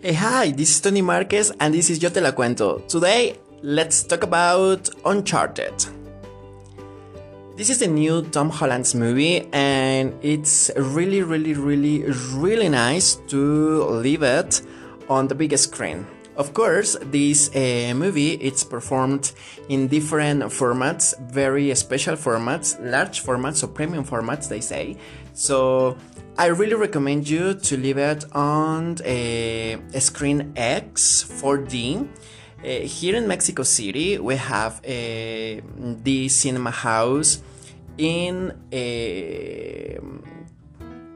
Hey, hi, this is Tony Marquez and this is Yo Te La Cuento. Today, let's talk about Uncharted. This is the new Tom Holland's movie and it's really, really, really, really nice to leave it on the biggest screen. Of course, this uh, movie it's performed in different formats, very special formats, large formats, or premium formats, they say. So I really recommend you to leave it on a, a screen X 4D. Uh, here in Mexico City, we have uh, the cinema house in uh,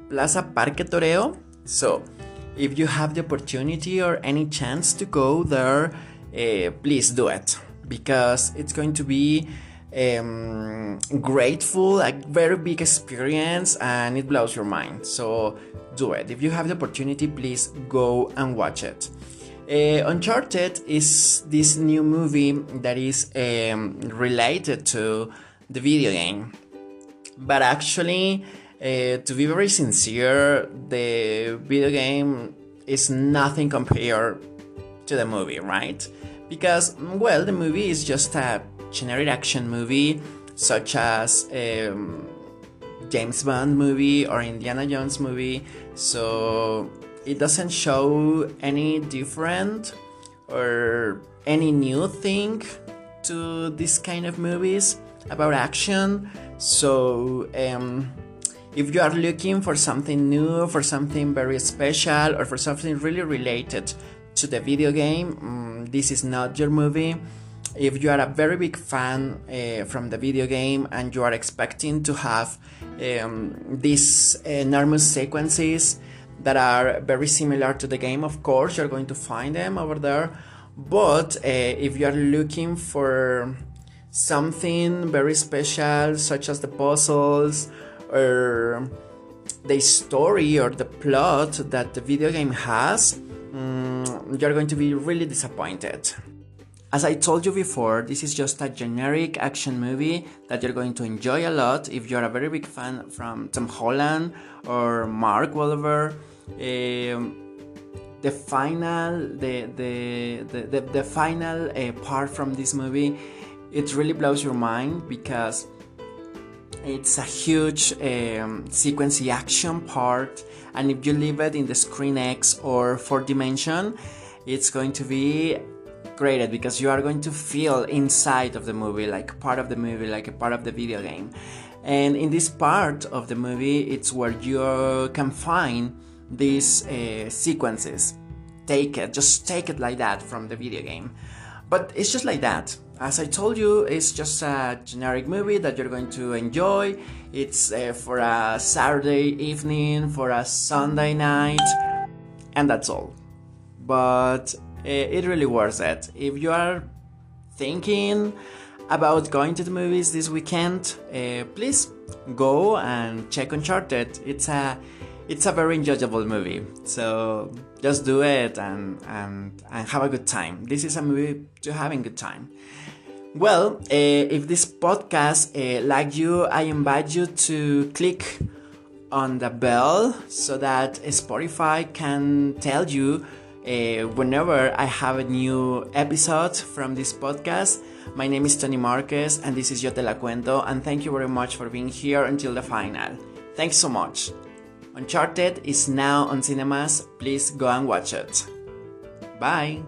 Plaza Parque Toreo. So if you have the opportunity or any chance to go there, uh, please do it because it's going to be um, grateful, a very big experience, and it blows your mind. So do it. If you have the opportunity, please go and watch it. Uh, Uncharted is this new movie that is um, related to the video game, but actually uh, to be very sincere, the video game is nothing compared to the movie, right? Because, well, the movie is just a generic action movie, such as um, James Bond movie or Indiana Jones movie. So it doesn't show any different or any new thing to this kind of movies about action. So um, if you are looking for something new, for something very special, or for something really related to the video game, um, this is not your movie. If you are a very big fan uh, from the video game and you are expecting to have um, these enormous sequences that are very similar to the game, of course, you're going to find them over there. But uh, if you are looking for something very special, such as the puzzles, or the story or the plot that the video game has, um, you're going to be really disappointed. As I told you before, this is just a generic action movie that you're going to enjoy a lot if you're a very big fan from Tom Holland or Mark Wahlberg. Um, the final, the the the, the, the final uh, part from this movie, it really blows your mind because it's a huge um, sequence action part, and if you leave it in the Screen X or 4 dimension, it's going to be great because you are going to feel inside of the movie, like part of the movie, like a part of the video game. And in this part of the movie, it's where you can find these uh, sequences. Take it, just take it like that from the video game. But it's just like that. As I told you, it's just a generic movie that you're going to enjoy. It's uh, for a Saturday evening, for a Sunday night, and that's all. But it really worth it. If you are thinking about going to the movies this weekend, uh, please go and check Uncharted. It's a it's a very enjoyable movie. So just do it and and and have a good time. This is a movie to having good time. Well, uh, if this podcast uh, like you, I invite you to click on the bell so that Spotify can tell you uh, whenever I have a new episode from this podcast. My name is Tony Marquez and this is Yo Te La Cuento and thank you very much for being here until the final. Thanks so much. Uncharted is now on cinemas. Please go and watch it. Bye.